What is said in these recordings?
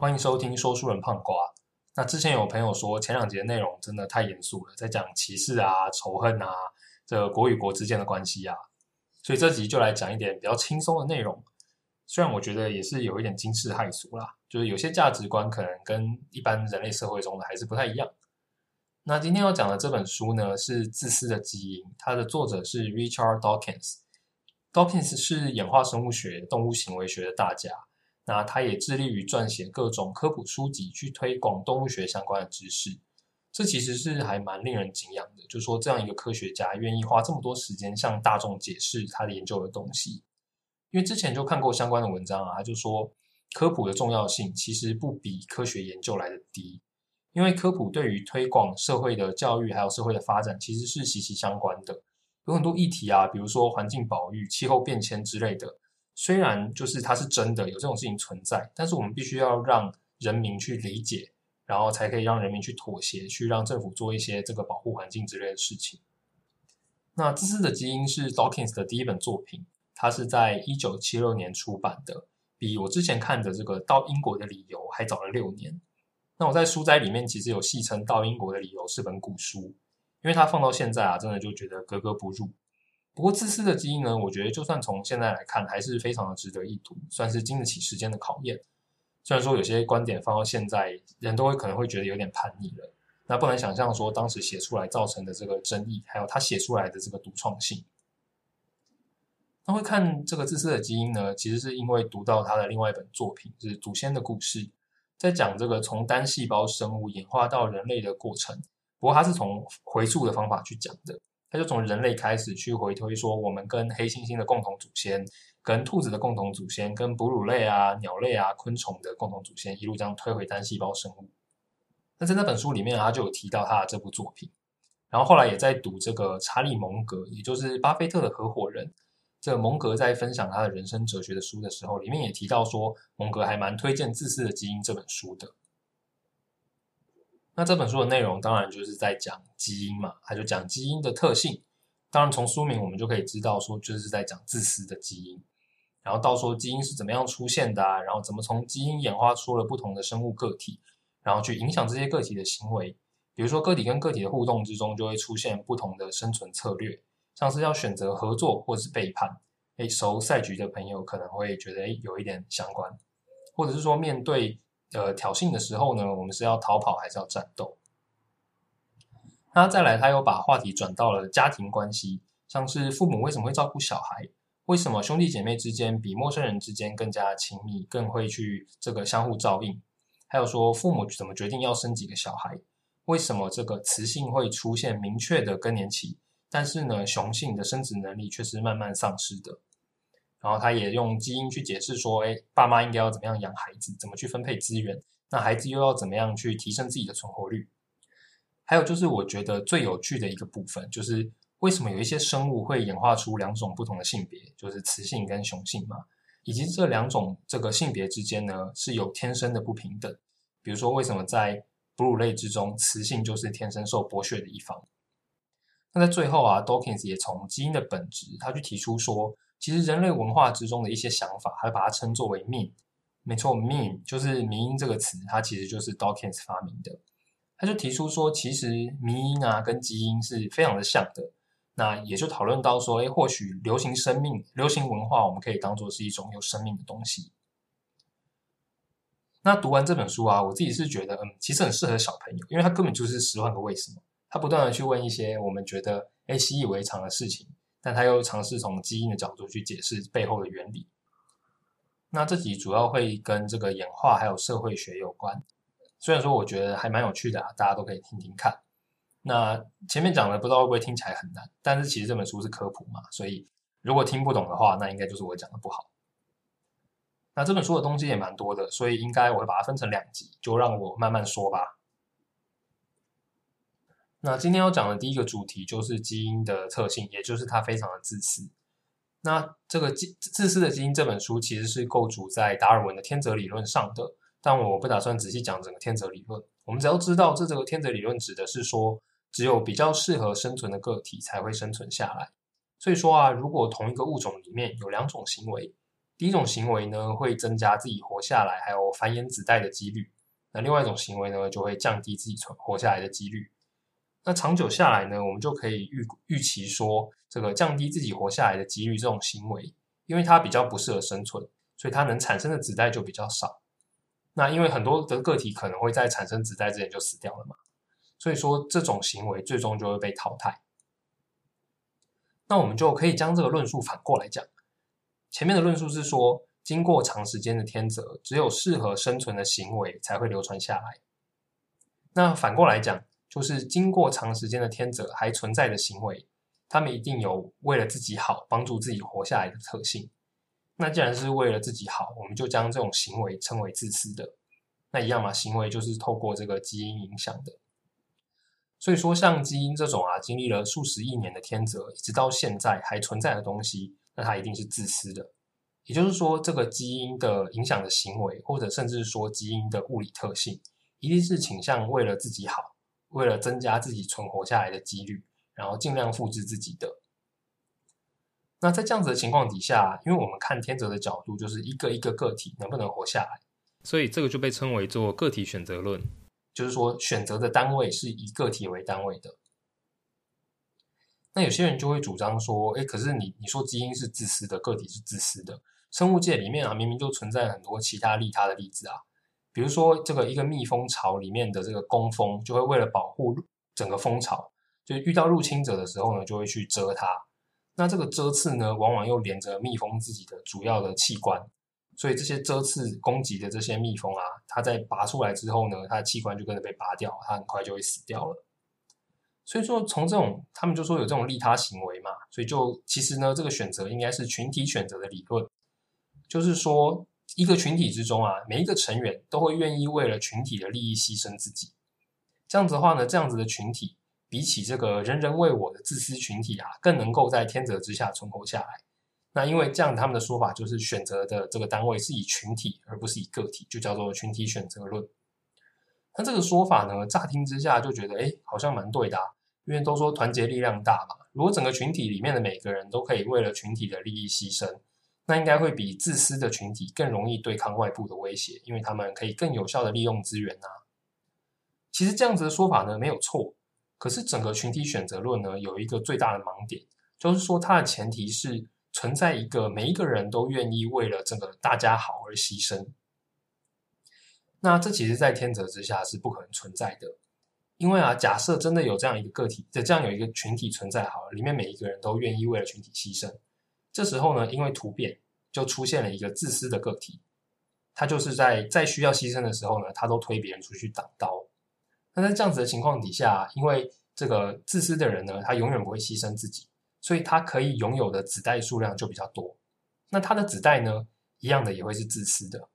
欢迎收听说书人胖瓜。那之前有朋友说前两节内容真的太严肃了，在讲歧视啊、仇恨啊，这国与国之间的关系啊，所以这集就来讲一点比较轻松的内容。虽然我觉得也是有一点惊世骇俗啦，就是有些价值观可能跟一般人类社会中的还是不太一样。那今天要讲的这本书呢，是《自私的基因》，它的作者是 Richard Dawkins。Dawkins 是演化生物学、动物行为学的大家。那他也致力于撰写各种科普书籍，去推广动物学相关的知识。这其实是还蛮令人敬仰的，就说这样一个科学家愿意花这么多时间向大众解释他的研究的东西。因为之前就看过相关的文章啊，他就说科普的重要性其实不比科学研究来的低。因为科普对于推广社会的教育还有社会的发展其实是息息相关的。有很多议题啊，比如说环境保育、气候变迁之类的。虽然就是它是真的有这种事情存在，但是我们必须要让人民去理解，然后才可以让人民去妥协，去让政府做一些这个保护环境之类的事情。那《自私的基因》是 Dawkins 的第一本作品，它是在一九七六年出版的，比我之前看的这个《到英国的理由》还早了六年。那我在书斋里面其实有戏称《到英国的理由》是本古书，因为它放到现在啊，真的就觉得格格不入。不过，自私的基因呢？我觉得就算从现在来看，还是非常的值得一读，算是经得起时间的考验。虽然说有些观点放到现在，人都会可能会觉得有点叛逆了。那不能想象说当时写出来造成的这个争议，还有他写出来的这个独创性。那会看这个自私的基因呢？其实是因为读到他的另外一本作品，是《祖先的故事》，在讲这个从单细胞生物演化到人类的过程。不过，他是从回溯的方法去讲的。他就从人类开始去回推，说我们跟黑猩猩的共同祖先，跟兔子的共同祖先，跟哺乳类啊、鸟类啊、昆虫的共同祖先，一路这样推回单细胞生物。那在那本书里面，他就有提到他的这部作品。然后后来也在读这个查理蒙格，也就是巴菲特的合伙人。这蒙格在分享他的人生哲学的书的时候，里面也提到说，蒙格还蛮推荐《自私的基因》这本书的。那这本书的内容当然就是在讲基因嘛，他就讲基因的特性。当然从书名我们就可以知道，说就是在讲自私的基因。然后到说基因是怎么样出现的，啊，然后怎么从基因演化出了不同的生物个体，然后去影响这些个体的行为。比如说个体跟个体的互动之中，就会出现不同的生存策略，像是要选择合作或是背叛。诶，熟赛局的朋友可能会觉得诶有一点相关，或者是说面对。呃，挑衅的时候呢，我们是要逃跑还是要战斗？那再来，他又把话题转到了家庭关系，像是父母为什么会照顾小孩？为什么兄弟姐妹之间比陌生人之间更加亲密，更会去这个相互照应？还有说，父母怎么决定要生几个小孩？为什么这个雌性会出现明确的更年期，但是呢，雄性的生殖能力却是慢慢丧失的？然后他也用基因去解释说，哎，爸妈应该要怎么样养孩子，怎么去分配资源，那孩子又要怎么样去提升自己的存活率？还有就是我觉得最有趣的一个部分，就是为什么有一些生物会演化出两种不同的性别，就是雌性跟雄性嘛，以及这两种这个性别之间呢是有天生的不平等。比如说，为什么在哺乳类之中，雌性就是天生受剥削的一方？那在最后啊，Dawkins 也从基因的本质，他去提出说。其实人类文化之中的一些想法，还把它称作为 “mean”。没错命就是“民音”这个词，它其实就是 Dawkins 发明的。他就提出说，其实民音啊跟基因是非常的像的。那也就讨论到说，哎，或许流行生命、流行文化，我们可以当做是一种有生命的东西。那读完这本书啊，我自己是觉得，嗯，其实很适合小朋友，因为它根本就是十万个为什么，他不断的去问一些我们觉得哎习以为常的事情。但他又尝试从基因的角度去解释背后的原理。那这集主要会跟这个演化还有社会学有关。虽然说我觉得还蛮有趣的啊，大家都可以听听看。那前面讲的不知道会不会听起来很难，但是其实这本书是科普嘛，所以如果听不懂的话，那应该就是我讲的不好。那这本书的东西也蛮多的，所以应该我会把它分成两集，就让我慢慢说吧。那今天要讲的第一个主题就是基因的特性，也就是它非常的自私。那这个《自自私的基因》这本书其实是构筑在达尔文的天择理论上的，但我不打算仔细讲整个天择理论。我们只要知道，这这个天择理论指的是说，只有比较适合生存的个体才会生存下来。所以说啊，如果同一个物种里面有两种行为，第一种行为呢，会增加自己活下来还有繁衍子代的几率；那另外一种行为呢，就会降低自己存活下来的几率。那长久下来呢，我们就可以预预期说，这个降低自己活下来的几率这种行为，因为它比较不适合生存，所以它能产生的子代就比较少。那因为很多的个体可能会在产生子代之前就死掉了嘛，所以说这种行为最终就会被淘汰。那我们就可以将这个论述反过来讲。前面的论述是说，经过长时间的天择，只有适合生存的行为才会流传下来。那反过来讲，就是经过长时间的天择还存在的行为，他们一定有为了自己好、帮助自己活下来的特性。那既然是为了自己好，我们就将这种行为称为自私的。那一样嘛，行为就是透过这个基因影响的。所以说，像基因这种啊，经历了数十亿年的天择，一直到现在还存在的东西。那它一定是自私的，也就是说，这个基因的影响的行为，或者甚至说基因的物理特性，一定是倾向为了自己好，为了增加自己存活下来的几率，然后尽量复制自己的。那在这样子的情况底下，因为我们看天择的角度，就是一个一个个体能不能活下来，所以这个就被称为做个体选择论，就是说选择的单位是以个体为单位的。那有些人就会主张说，哎，可是你你说基因是自私的，个体是自私的，生物界里面啊，明明就存在很多其他利他的例子啊，比如说这个一个蜜蜂巢里面的这个工蜂，就会为了保护整个蜂巢，就遇到入侵者的时候呢，就会去蛰它。那这个蛰刺呢，往往又连着蜜蜂自己的主要的器官，所以这些蛰刺攻击的这些蜜蜂啊，它在拔出来之后呢，它的器官就跟着被拔掉，它很快就会死掉了。所以说，从这种他们就说有这种利他行为嘛，所以就其实呢，这个选择应该是群体选择的理论，就是说一个群体之中啊，每一个成员都会愿意为了群体的利益牺牲自己。这样子的话呢，这样子的群体比起这个人人为我的自私群体啊，更能够在天择之下存活下来。那因为这样，他们的说法就是选择的这个单位是以群体而不是以个体，就叫做群体选择论。那这个说法呢，乍听之下就觉得，哎，好像蛮对的。啊因为都说团结力量大嘛，如果整个群体里面的每个人都可以为了群体的利益牺牲，那应该会比自私的群体更容易对抗外部的威胁，因为他们可以更有效的利用资源呐。其实这样子的说法呢没有错，可是整个群体选择论呢有一个最大的盲点，就是说它的前提是存在一个每一个人都愿意为了这个大家好而牺牲，那这其实在天择之下是不可能存在的。因为啊，假设真的有这样一个个体，这样有一个群体存在，好了，里面每一个人都愿意为了群体牺牲。这时候呢，因为突变，就出现了一个自私的个体，他就是在在需要牺牲的时候呢，他都推别人出去挡刀。那在这样子的情况底下，因为这个自私的人呢，他永远不会牺牲自己，所以他可以拥有的子代数量就比较多。那他的子代呢，一样的也会是自私的。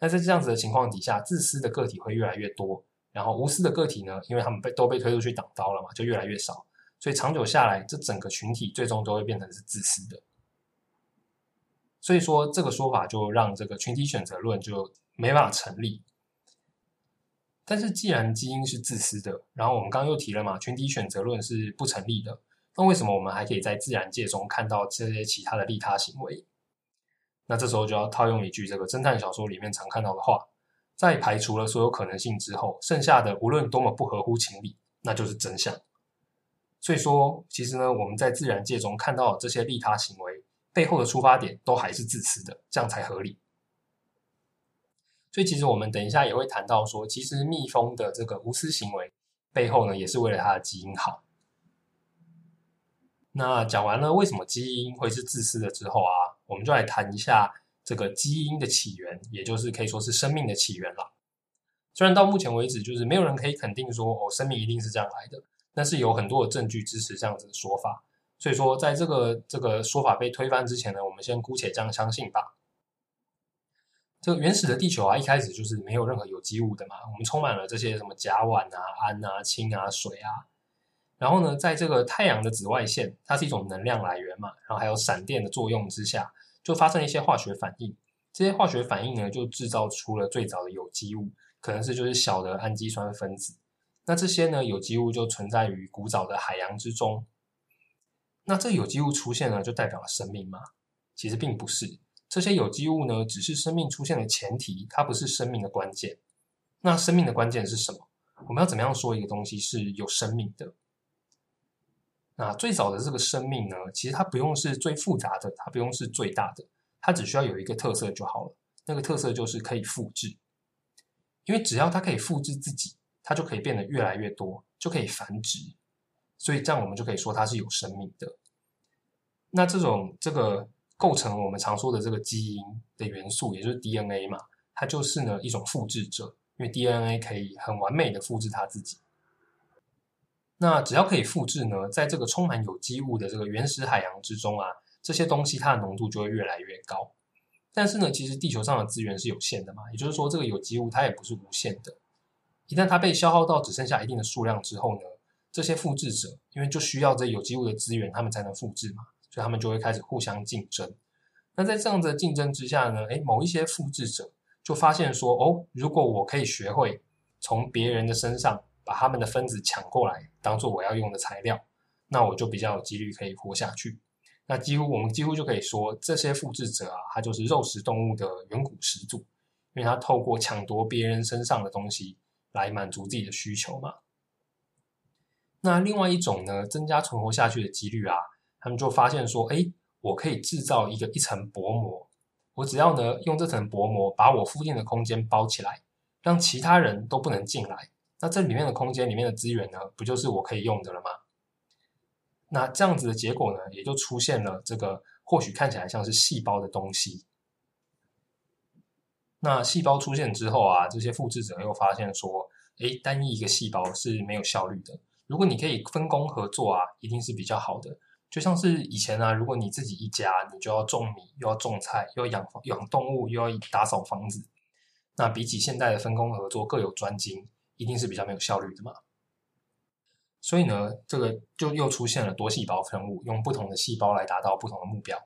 那在这样子的情况底下，自私的个体会越来越多。然后无私的个体呢，因为他们被都被推出去挡刀了嘛，就越来越少，所以长久下来，这整个群体最终都会变成是自私的。所以说这个说法就让这个群体选择论就没办法成立。但是既然基因是自私的，然后我们刚刚又提了嘛，群体选择论是不成立的，那为什么我们还可以在自然界中看到这些其他的利他行为？那这时候就要套用一句这个侦探小说里面常看到的话。在排除了所有可能性之后，剩下的无论多么不合乎情理，那就是真相。所以说，其实呢，我们在自然界中看到这些利他行为背后的出发点都还是自私的，这样才合理。所以，其实我们等一下也会谈到说，其实蜜蜂的这个无私行为背后呢，也是为了它的基因好。那讲完了为什么基因会是自私的之后啊，我们就来谈一下。这个基因的起源，也就是可以说是生命的起源了。虽然到目前为止，就是没有人可以肯定说哦，生命一定是这样来的，但是有很多的证据支持这样子的说法。所以说，在这个这个说法被推翻之前呢，我们先姑且这样相信吧。这个原始的地球啊，一开始就是没有任何有机物的嘛，我们充满了这些什么甲烷啊、氨啊、氢啊、水啊。然后呢，在这个太阳的紫外线，它是一种能量来源嘛，然后还有闪电的作用之下。就发生了一些化学反应，这些化学反应呢，就制造出了最早的有机物，可能是就是小的氨基酸分子。那这些呢，有机物就存在于古早的海洋之中。那这有机物出现呢，就代表了生命吗？其实并不是，这些有机物呢，只是生命出现的前提，它不是生命的关键。那生命的关键是什么？我们要怎么样说一个东西是有生命的？那最早的这个生命呢，其实它不用是最复杂的，它不用是最大的，它只需要有一个特色就好了。那个特色就是可以复制，因为只要它可以复制自己，它就可以变得越来越多，就可以繁殖。所以这样我们就可以说它是有生命的。那这种这个构成我们常说的这个基因的元素，也就是 DNA 嘛，它就是呢一种复制者，因为 DNA 可以很完美的复制它自己。那只要可以复制呢，在这个充满有机物的这个原始海洋之中啊，这些东西它的浓度就会越来越高。但是呢，其实地球上的资源是有限的嘛，也就是说，这个有机物它也不是无限的。一旦它被消耗到只剩下一定的数量之后呢，这些复制者因为就需要这有机物的资源，他们才能复制嘛，所以他们就会开始互相竞争。那在这样的竞争之下呢，诶，某一些复制者就发现说，哦，如果我可以学会从别人的身上。把他们的分子抢过来，当做我要用的材料，那我就比较有几率可以活下去。那几乎我们几乎就可以说，这些复制者啊，他就是肉食动物的远古始祖，因为他透过抢夺别人身上的东西来满足自己的需求嘛。那另外一种呢，增加存活下去的几率啊，他们就发现说，哎，我可以制造一个一层薄膜，我只要呢用这层薄膜把我附近的空间包起来，让其他人都不能进来。那这里面的空间里面的资源呢，不就是我可以用的了吗？那这样子的结果呢，也就出现了这个或许看起来像是细胞的东西。那细胞出现之后啊，这些复制者又发现说，诶，单一一个细胞是没有效率的。如果你可以分工合作啊，一定是比较好的。就像是以前啊，如果你自己一家，你就要种米，又要种菜，又要养养动物，又要打扫房子。那比起现代的分工合作，各有专精。一定是比较没有效率的嘛，所以呢，这个就又出现了多细胞生物，用不同的细胞来达到不同的目标。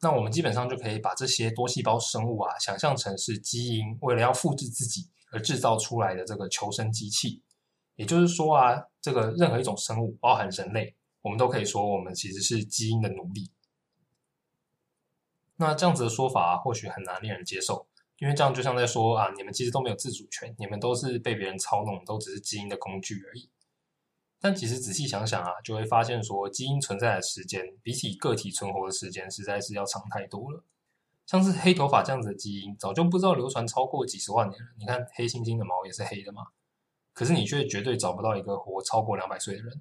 那我们基本上就可以把这些多细胞生物啊，想象成是基因为了要复制自己而制造出来的这个求生机器。也就是说啊，这个任何一种生物，包含人类，我们都可以说我们其实是基因的奴隶。那这样子的说法或许很难令人接受。因为这样就像在说啊，你们其实都没有自主权，你们都是被别人操弄，都只是基因的工具而已。但其实仔细想想啊，就会发现说，基因存在的时间比起个体存活的时间，实在是要长太多了。像是黑头发这样子的基因，早就不知道流传超过几十万年了。你看黑猩猩的毛也是黑的嘛，可是你却绝对找不到一个活超过两百岁的人。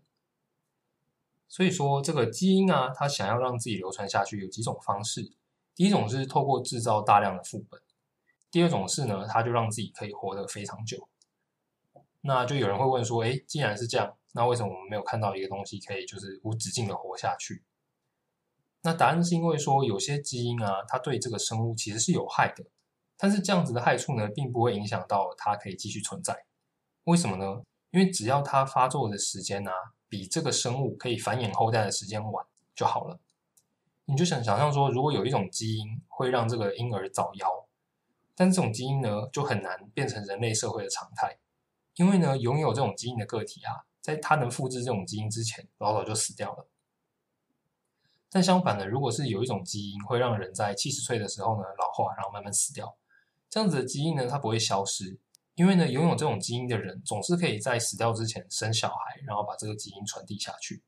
所以说，这个基因啊，它想要让自己流传下去，有几种方式。第一种是透过制造大量的副本。第二种是呢，它就让自己可以活得非常久。那就有人会问说，哎，既然是这样，那为什么我们没有看到一个东西可以就是无止境的活下去？那答案是因为说，有些基因啊，它对这个生物其实是有害的，但是这样子的害处呢，并不会影响到它可以继续存在。为什么呢？因为只要它发作的时间啊，比这个生物可以繁衍后代的时间晚就好了。你就想想象说，如果有一种基因会让这个婴儿早夭。但这种基因呢，就很难变成人类社会的常态，因为呢，拥有这种基因的个体啊，在它能复制这种基因之前，老早就死掉了。但相反的，如果是有一种基因会让人在七十岁的时候呢老化，然后慢慢死掉，这样子的基因呢，它不会消失，因为呢，拥有这种基因的人总是可以在死掉之前生小孩，然后把这个基因传递下去。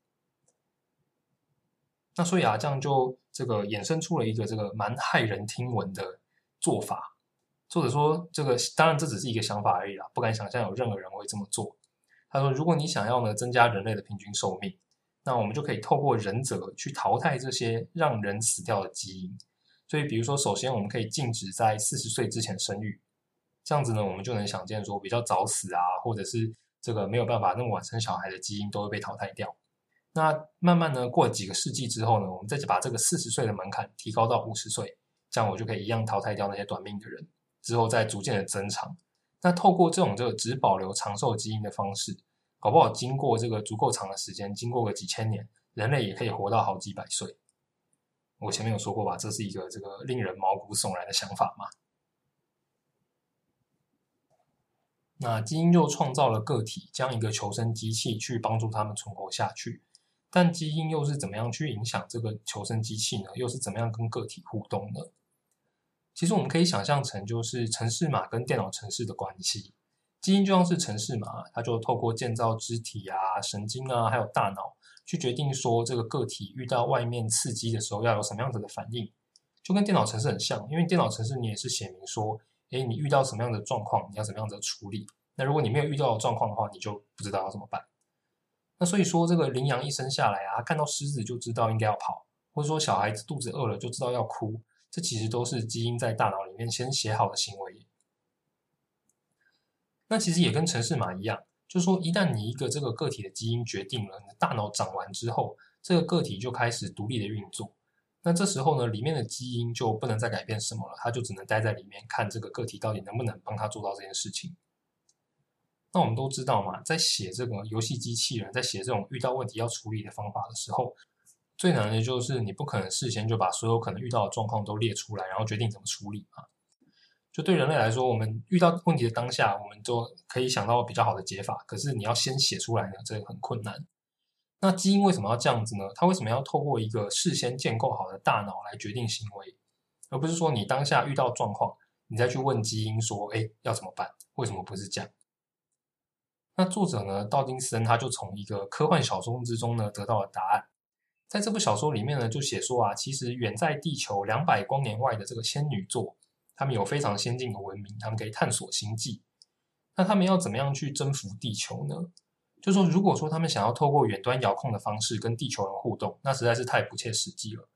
那所以啊，这样就这个衍生出了一个这个蛮骇人听闻的做法。作者说：“这个当然这只是一个想法而已啦，不敢想象有任何人会这么做。”他说：“如果你想要呢增加人类的平均寿命，那我们就可以透过人者去淘汰这些让人死掉的基因。所以，比如说，首先我们可以禁止在四十岁之前生育，这样子呢，我们就能想见说比较早死啊，或者是这个没有办法那么晚生小孩的基因都会被淘汰掉。那慢慢呢，过几个世纪之后呢，我们再把这个四十岁的门槛提高到五十岁，这样我就可以一样淘汰掉那些短命的人。”之后再逐渐的增长，那透过这种这个只保留长寿基因的方式，搞不好经过这个足够长的时间，经过个几千年，人类也可以活到好几百岁。我前面有说过吧，这是一个这个令人毛骨悚然的想法嘛。那基因又创造了个体，将一个求生机器去帮助他们存活下去，但基因又是怎么样去影响这个求生机器呢？又是怎么样跟个体互动呢？其实我们可以想象成就是城市码跟电脑城市的关系。基因就像是城市码，它就透过建造肢体啊、神经啊，还有大脑，去决定说这个个体遇到外面刺激的时候要有什么样子的反应，就跟电脑城市很像。因为电脑城市你也是写明说，诶，你遇到什么样的状况，你要怎么样的处理。那如果你没有遇到状况的话，你就不知道要怎么办。那所以说，这个羚羊一生下来啊，看到狮子就知道应该要跑，或者说小孩子肚子饿了就知道要哭，这其实都是基因在大脑里面先写好的行为。那其实也跟城市码一样，就是说，一旦你一个这个个体的基因决定了，你的大脑长完之后，这个个体就开始独立的运作。那这时候呢，里面的基因就不能再改变什么了，它就只能待在里面看这个个体到底能不能帮他做到这件事情。那我们都知道嘛，在写这个游戏机器人，在写这种遇到问题要处理的方法的时候，最难的就是你不可能事先就把所有可能遇到的状况都列出来，然后决定怎么处理嘛。就对人类来说，我们遇到问题的当下，我们就可以想到比较好的解法。可是你要先写出来呢，这个很困难。那基因为什么要这样子呢？它为什么要透过一个事先建构好的大脑来决定行为，而不是说你当下遇到状况，你再去问基因说：“哎，要怎么办？为什么不是这样？”那作者呢，道金森他就从一个科幻小说之中呢得到了答案。在这部小说里面呢，就写说啊，其实远在地球两百光年外的这个仙女座。他们有非常先进的文明，他们可以探索星际。那他们要怎么样去征服地球呢？就说如果说他们想要透过远端遥控的方式跟地球人互动，那实在是太不切实际了。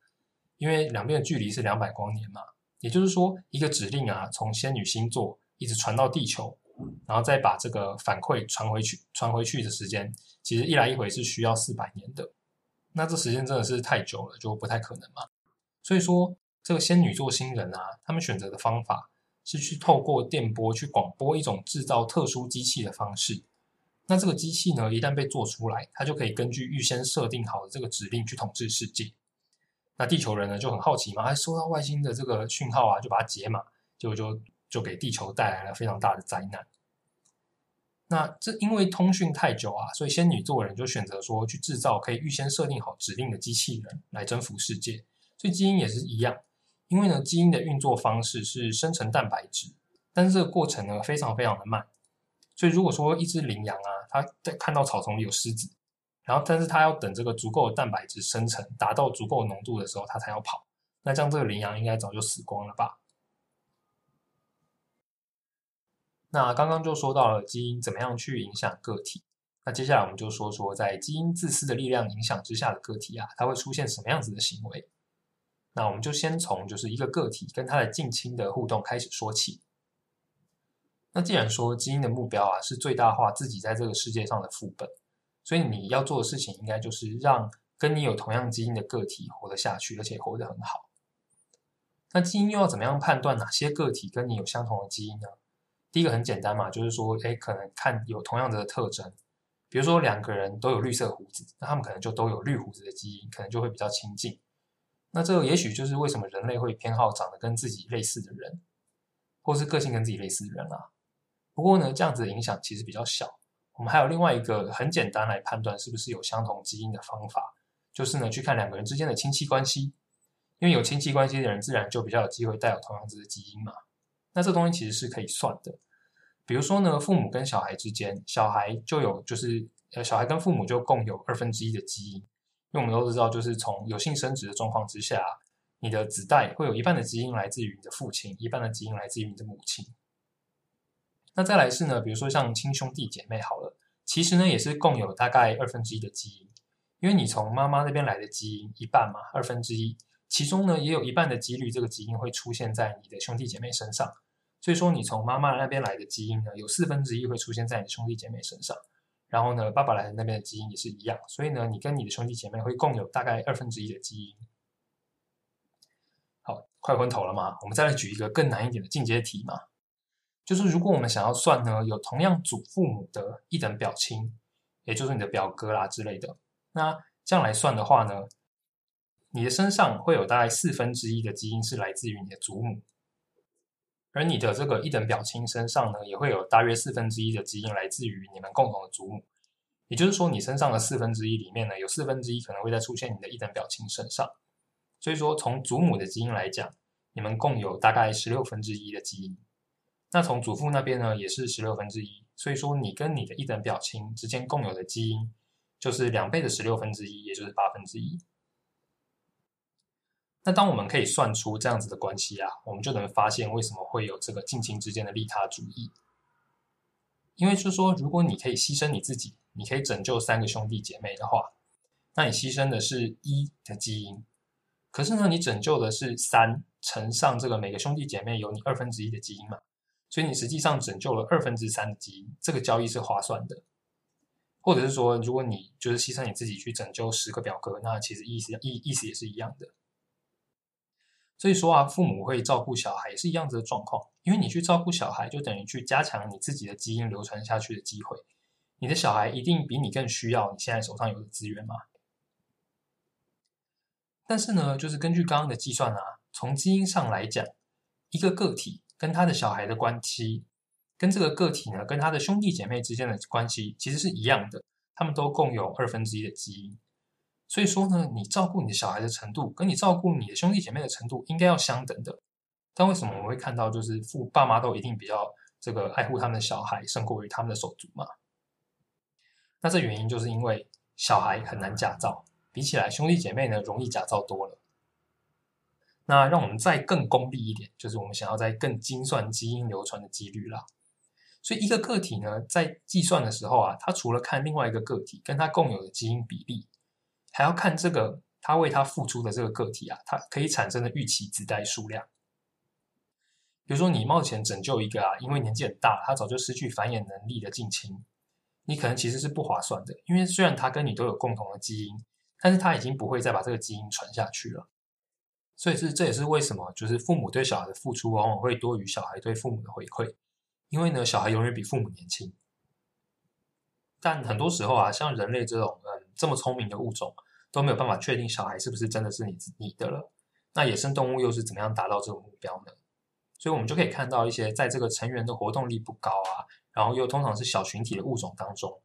因为两边的距离是两百光年嘛，也就是说，一个指令啊，从仙女星座一直传到地球，然后再把这个反馈传回去，传回去的时间，其实一来一回是需要四百年的。那这时间真的是太久了，就不太可能嘛。所以说。这个仙女座星人啊，他们选择的方法是去透过电波去广播一种制造特殊机器的方式。那这个机器呢，一旦被做出来，它就可以根据预先设定好的这个指令去统治世界。那地球人呢就很好奇嘛，还，收到外星的这个讯号啊，就把它解码，结果就就给地球带来了非常大的灾难。那这因为通讯太久啊，所以仙女座人就选择说去制造可以预先设定好指令的机器人来征服世界。所以基因也是一样。因为呢，基因的运作方式是生成蛋白质，但是这个过程呢非常非常的慢。所以如果说一只羚羊啊，它在看到草丛里有狮子，然后但是它要等这个足够的蛋白质生成达到足够浓度的时候，它才要跑。那这样这个羚羊应该早就死光了吧？那刚刚就说到了基因怎么样去影响个体，那接下来我们就说说在基因自私的力量影响之下的个体啊，它会出现什么样子的行为？那我们就先从就是一个个体跟它的近亲的互动开始说起。那既然说基因的目标啊是最大化自己在这个世界上的副本，所以你要做的事情应该就是让跟你有同样基因的个体活得下去，而且活得很好。那基因又要怎么样判断哪些个体跟你有相同的基因呢？第一个很简单嘛，就是说，哎，可能看有同样的特征，比如说两个人都有绿色胡子，那他们可能就都有绿胡子的基因，可能就会比较亲近。那这个也许就是为什么人类会偏好长得跟自己类似的人，或是个性跟自己类似的人啊。不过呢，这样子的影响其实比较小。我们还有另外一个很简单来判断是不是有相同基因的方法，就是呢去看两个人之间的亲戚关系。因为有亲戚关系的人，自然就比较有机会带有同样子的基因嘛。那这东西其实是可以算的。比如说呢，父母跟小孩之间，小孩就有就是呃，小孩跟父母就共有二分之一的基因。因为我们都知道，就是从有性生殖的状况之下，你的子代会有一半的基因来自于你的父亲，一半的基因来自于你的母亲。那再来是呢，比如说像亲兄弟姐妹好了，其实呢也是共有大概二分之一的基因，因为你从妈妈那边来的基因一半嘛，二分之一，其中呢也有一半的几率这个基因会出现在你的兄弟姐妹身上，所以说你从妈妈那边来的基因呢，有四分之一会出现在你的兄弟姐妹身上。然后呢，爸爸来的那边的基因也是一样，所以呢，你跟你的兄弟姐妹会共有大概二分之一的基因。好，快昏头了吗？我们再来举一个更难一点的进阶题嘛，就是如果我们想要算呢，有同样祖父母的一等表亲，也就是你的表哥啦之类的，那这样来算的话呢，你的身上会有大概四分之一的基因是来自于你的祖母。而你的这个一等表亲身上呢，也会有大约四分之一的基因来自于你们共同的祖母，也就是说，你身上的四分之一里面呢，有四分之一可能会再出现你的一等表亲身上。所以说，从祖母的基因来讲，你们共有大概十六分之一的基因。那从祖父那边呢，也是十六分之一，所以说你跟你的一等表亲之间共有的基因，就是两倍的十六分之一，也就是八分之一。那当我们可以算出这样子的关系啊，我们就能发现为什么会有这个近亲之间的利他主义。因为是说，如果你可以牺牲你自己，你可以拯救三个兄弟姐妹的话，那你牺牲的是一的基因，可是呢，你拯救的是三乘上这个每个兄弟姐妹有你二分之一的基因嘛。所以你实际上拯救了二分之三的基因，这个交易是划算的。或者是说，如果你就是牺牲你自己去拯救十个表哥，那其实意思意意思也是一样的。所以说啊，父母会照顾小孩也是一样子的状况，因为你去照顾小孩，就等于去加强你自己的基因流传下去的机会。你的小孩一定比你更需要你现在手上有的资源嘛。但是呢，就是根据刚刚的计算啊，从基因上来讲，一个个体。跟他的小孩的关系，跟这个个体呢，跟他的兄弟姐妹之间的关系其实是一样的，他们都共有二分之一的基因。所以说呢，你照顾你的小孩的程度，跟你照顾你的兄弟姐妹的程度应该要相等的。但为什么我们会看到，就是父爸妈都一定比较这个爱护他们的小孩，胜过于他们的手足嘛？那这原因就是因为小孩很难假造，比起来兄弟姐妹呢，容易假造多了。那让我们再更功利一点，就是我们想要在更精算基因流传的几率啦。所以一个个体呢，在计算的时候啊，它除了看另外一个个体跟它共有的基因比例，还要看这个他为他付出的这个个体啊，它可以产生的预期子代数量。比如说你冒险拯救一个啊，因为年纪很大，他早就失去繁衍能力的近亲，你可能其实是不划算的，因为虽然他跟你都有共同的基因，但是他已经不会再把这个基因传下去了。所以是这也是为什么，就是父母对小孩的付出往往会多于小孩对父母的回馈，因为呢，小孩永远比父母年轻。但很多时候啊，像人类这种嗯这么聪明的物种，都没有办法确定小孩是不是真的是你你的了。那野生动物又是怎么样达到这个目标呢？所以我们就可以看到一些在这个成员的活动力不高啊，然后又通常是小群体的物种当中，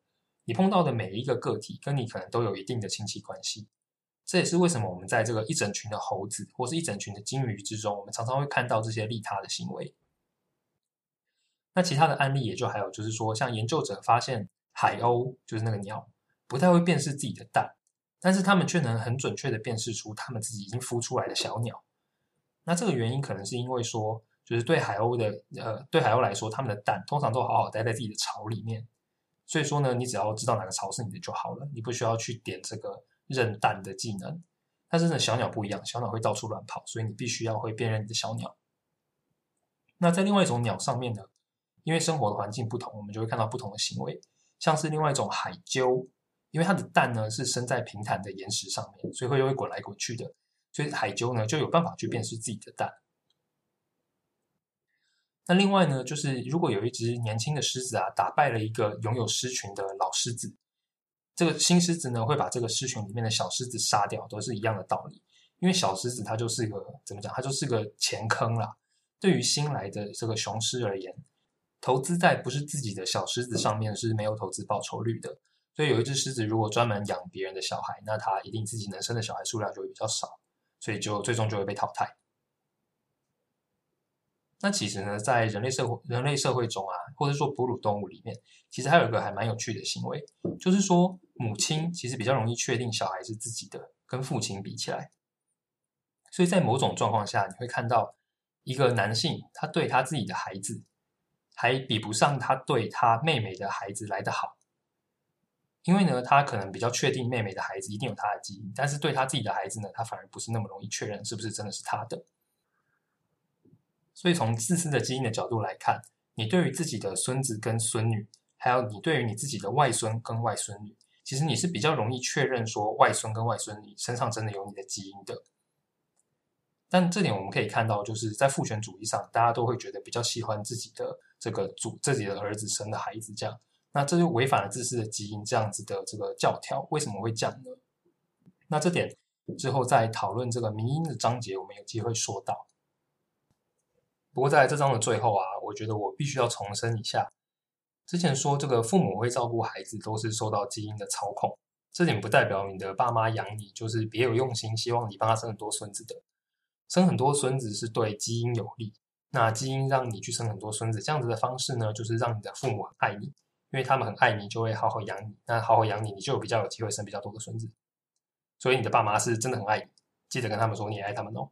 你碰到的每一个个体跟你可能都有一定的亲戚关系。这也是为什么我们在这个一整群的猴子或是一整群的鲸鱼之中，我们常常会看到这些利他的行为。那其他的案例也就还有，就是说，像研究者发现海鸥就是那个鸟，不太会辨识自己的蛋，但是他们却能很准确的辨识出他们自己已经孵出来的小鸟。那这个原因可能是因为说，就是对海鸥的呃，对海鸥来说，他们的蛋通常都好好待在自己的巢里面，所以说呢，你只要知道哪个巢是你的就好了，你不需要去点这个。认蛋的技能，但是呢，小鸟不一样，小鸟会到处乱跑，所以你必须要会辨认你的小鸟。那在另外一种鸟上面呢，因为生活的环境不同，我们就会看到不同的行为。像是另外一种海鸠，因为它的蛋呢是生在平坦的岩石上面，所以会会滚来滚去的，所以海鸠呢就有办法去辨识自己的蛋。那另外呢，就是如果有一只年轻的狮子啊，打败了一个拥有狮群的老狮子。这个新狮子呢，会把这个狮群里面的小狮子杀掉，都是一样的道理。因为小狮子它就是一个怎么讲，它就是个钱坑啦。对于新来的这个雄狮而言，投资在不是自己的小狮子上面是没有投资报酬率的。所以有一只狮子如果专门养别人的小孩，那它一定自己能生的小孩数量就会比较少，所以就最终就会被淘汰。那其实呢，在人类社会人类社会中啊，或者说哺乳动物里面，其实还有一个还蛮有趣的行为，就是说母亲其实比较容易确定小孩是自己的，跟父亲比起来。所以在某种状况下，你会看到一个男性，他对他自己的孩子，还比不上他对他妹妹的孩子来得好，因为呢，他可能比较确定妹妹的孩子一定有他的基因，但是对他自己的孩子呢，他反而不是那么容易确认是不是真的是他的。所以从自私的基因的角度来看，你对于自己的孙子跟孙女，还有你对于你自己的外孙跟外孙女，其实你是比较容易确认说外孙跟外孙女身上真的有你的基因的。但这点我们可以看到，就是在父权主义上，大家都会觉得比较喜欢自己的这个主自己的儿子生的孩子这样，那这就违反了自私的基因这样子的这个教条。为什么会这样呢？那这点之后在讨论这个民音的章节，我们有机会说到。不过在这章的最后啊，我觉得我必须要重申一下，之前说这个父母会照顾孩子都是受到基因的操控，这点不代表你的爸妈养你就是别有用心，希望你帮他生很多孙子的。生很多孙子是对基因有利。那基因让你去生很多孙子，这样子的方式呢，就是让你的父母很爱你，因为他们很爱你，就会好好养你。那好好养你，你就比较有机会生比较多的孙子。所以你的爸妈是真的很爱你，记得跟他们说你也爱他们哦。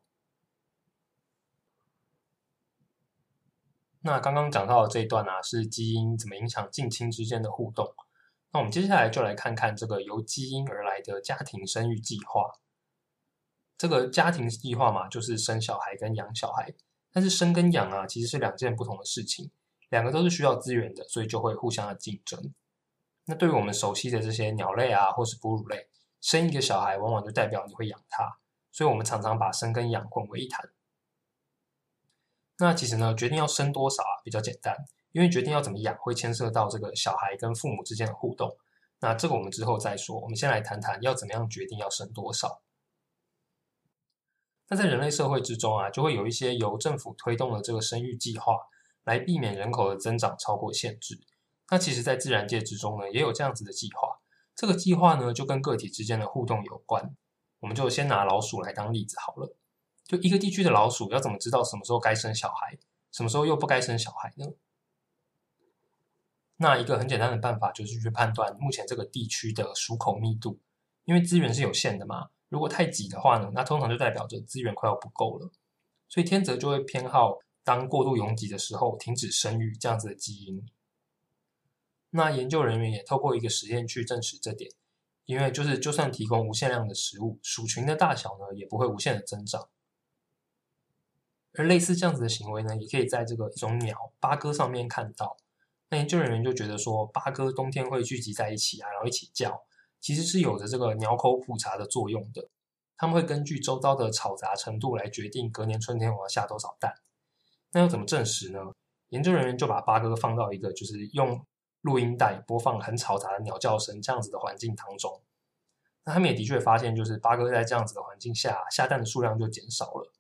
那刚刚讲到的这一段啊，是基因怎么影响近亲之间的互动。那我们接下来就来看看这个由基因而来的家庭生育计划。这个家庭计划嘛，就是生小孩跟养小孩。但是生跟养啊，其实是两件不同的事情，两个都是需要资源的，所以就会互相的竞争。那对于我们熟悉的这些鸟类啊，或是哺乳类，生一个小孩往往就代表你会养它，所以我们常常把生跟养混为一谈。那其实呢，决定要生多少啊，比较简单，因为决定要怎么养，会牵涉到这个小孩跟父母之间的互动。那这个我们之后再说，我们先来谈谈要怎么样决定要生多少。那在人类社会之中啊，就会有一些由政府推动的这个生育计划，来避免人口的增长超过限制。那其实，在自然界之中呢，也有这样子的计划。这个计划呢，就跟个体之间的互动有关。我们就先拿老鼠来当例子好了。就一个地区的老鼠，要怎么知道什么时候该生小孩，什么时候又不该生小孩呢？那一个很简单的办法，就是去判断目前这个地区的鼠口密度，因为资源是有限的嘛。如果太挤的话呢，那通常就代表着资源快要不够了，所以天择就会偏好当过度拥挤的时候停止生育这样子的基因。那研究人员也透过一个实验去证实这点，因为就是就算提供无限量的食物，鼠群的大小呢也不会无限的增长。而类似这样子的行为呢，也可以在这个一种鸟八哥上面看到。那研究人员就觉得说，八哥冬天会聚集在一起啊，然后一起叫。其实是有着这个鸟口普查的作用的，他们会根据周遭的吵杂程度来决定隔年春天我要下多少蛋。那要怎么证实呢？研究人员就把八哥放到一个就是用录音带播放很嘈杂的鸟叫声这样子的环境当中。那他们也的确发现，就是八哥在这样子的环境下下蛋的数量就减少了。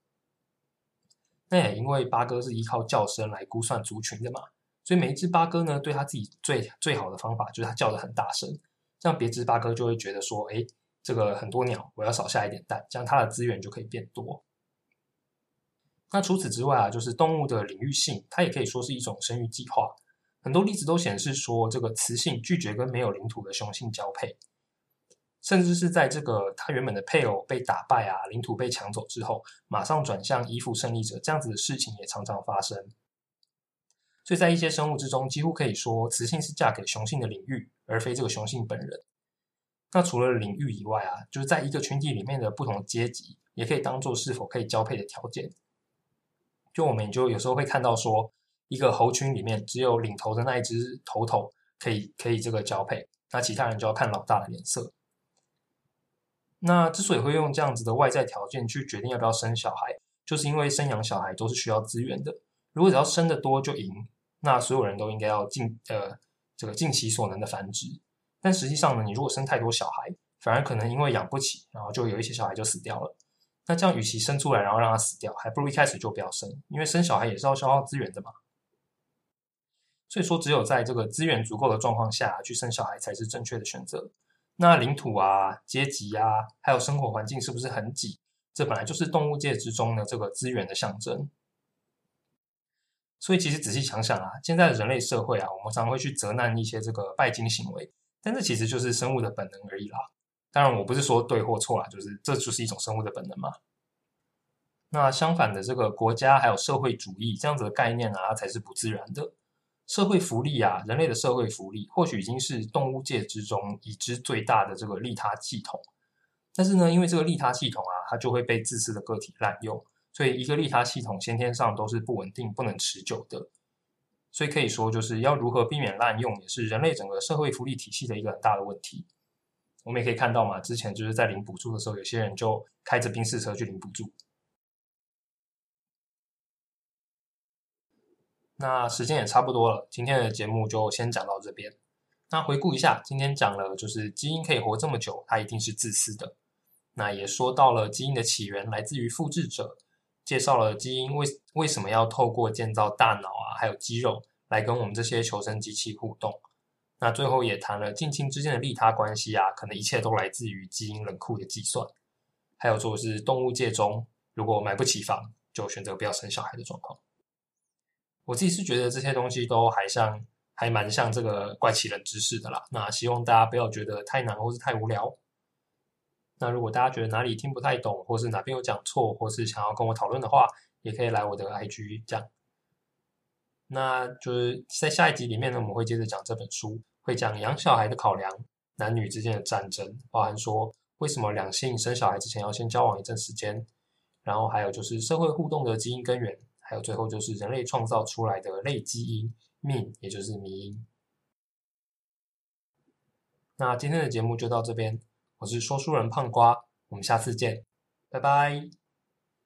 那也因为八哥是依靠叫声来估算族群的嘛，所以每一只八哥呢，对他自己最最好的方法就是它叫的很大声。这样别只八哥就会觉得说，哎，这个很多鸟，我要少下一点蛋，这样它的资源就可以变多。那除此之外啊，就是动物的领域性，它也可以说是一种生育计划。很多例子都显示说，这个雌性拒绝跟没有领土的雄性交配，甚至是在这个它原本的配偶被打败啊，领土被抢走之后，马上转向依附胜利者，这样子的事情也常常发生。所以在一些生物之中，几乎可以说雌性是嫁给雄性的领域，而非这个雄性本人。那除了领域以外啊，就是在一个群体里面的不同阶级，也可以当做是否可以交配的条件。就我们就有时候会看到说，一个猴群里面只有领头的那一只头头可以可以这个交配，那其他人就要看老大的脸色。那之所以会用这样子的外在条件去决定要不要生小孩，就是因为生养小孩都是需要资源的。如果只要生的多就赢，那所有人都应该要尽呃这个尽其所能的繁殖。但实际上呢，你如果生太多小孩，反而可能因为养不起，然后就有一些小孩就死掉了。那这样与其生出来然后让它死掉，还不如一开始就不要生，因为生小孩也是要消耗资源的嘛。所以说，只有在这个资源足够的状况下去生小孩才是正确的选择。那领土啊、阶级啊，还有生活环境是不是很挤？这本来就是动物界之中的这个资源的象征。所以其实仔细想想啊，现在的人类社会啊，我们常会去责难一些这个拜金行为，但这其实就是生物的本能而已啦。当然，我不是说对或错啦，就是这就是一种生物的本能嘛。那相反的，这个国家还有社会主义这样子的概念啊，它才是不自然的。社会福利啊，人类的社会福利或许已经是动物界之中已知最大的这个利他系统，但是呢，因为这个利他系统啊，它就会被自私的个体滥用。所以，一个利他系统先天上都是不稳定、不能持久的。所以可以说，就是要如何避免滥用，也是人类整个社会福利体系的一个很大的问题。我们也可以看到嘛，之前就是在领补助的时候，有些人就开着宾士车去领补助。那时间也差不多了，今天的节目就先讲到这边。那回顾一下，今天讲了，就是基因可以活这么久，它一定是自私的。那也说到了基因的起源来自于复制者。介绍了基因为为什么要透过建造大脑啊，还有肌肉来跟我们这些求生机器互动。那最后也谈了近亲之间的利他关系啊，可能一切都来自于基因冷酷的计算。还有说是动物界中如果买不起房，就选择不要生小孩的状况。我自己是觉得这些东西都还像，还蛮像这个怪奇人知识的啦。那希望大家不要觉得太难或是太无聊。那如果大家觉得哪里听不太懂，或是哪边有讲错，或是想要跟我讨论的话，也可以来我的 IG 讲。那就是在下一集里面呢，我们会接着讲这本书，会讲养小孩的考量，男女之间的战争，包含说为什么两性生小孩之前要先交往一阵时间，然后还有就是社会互动的基因根源，还有最后就是人类创造出来的类基因命，也就是迷因。那今天的节目就到这边。我是说书人胖瓜，我们下次见，拜拜。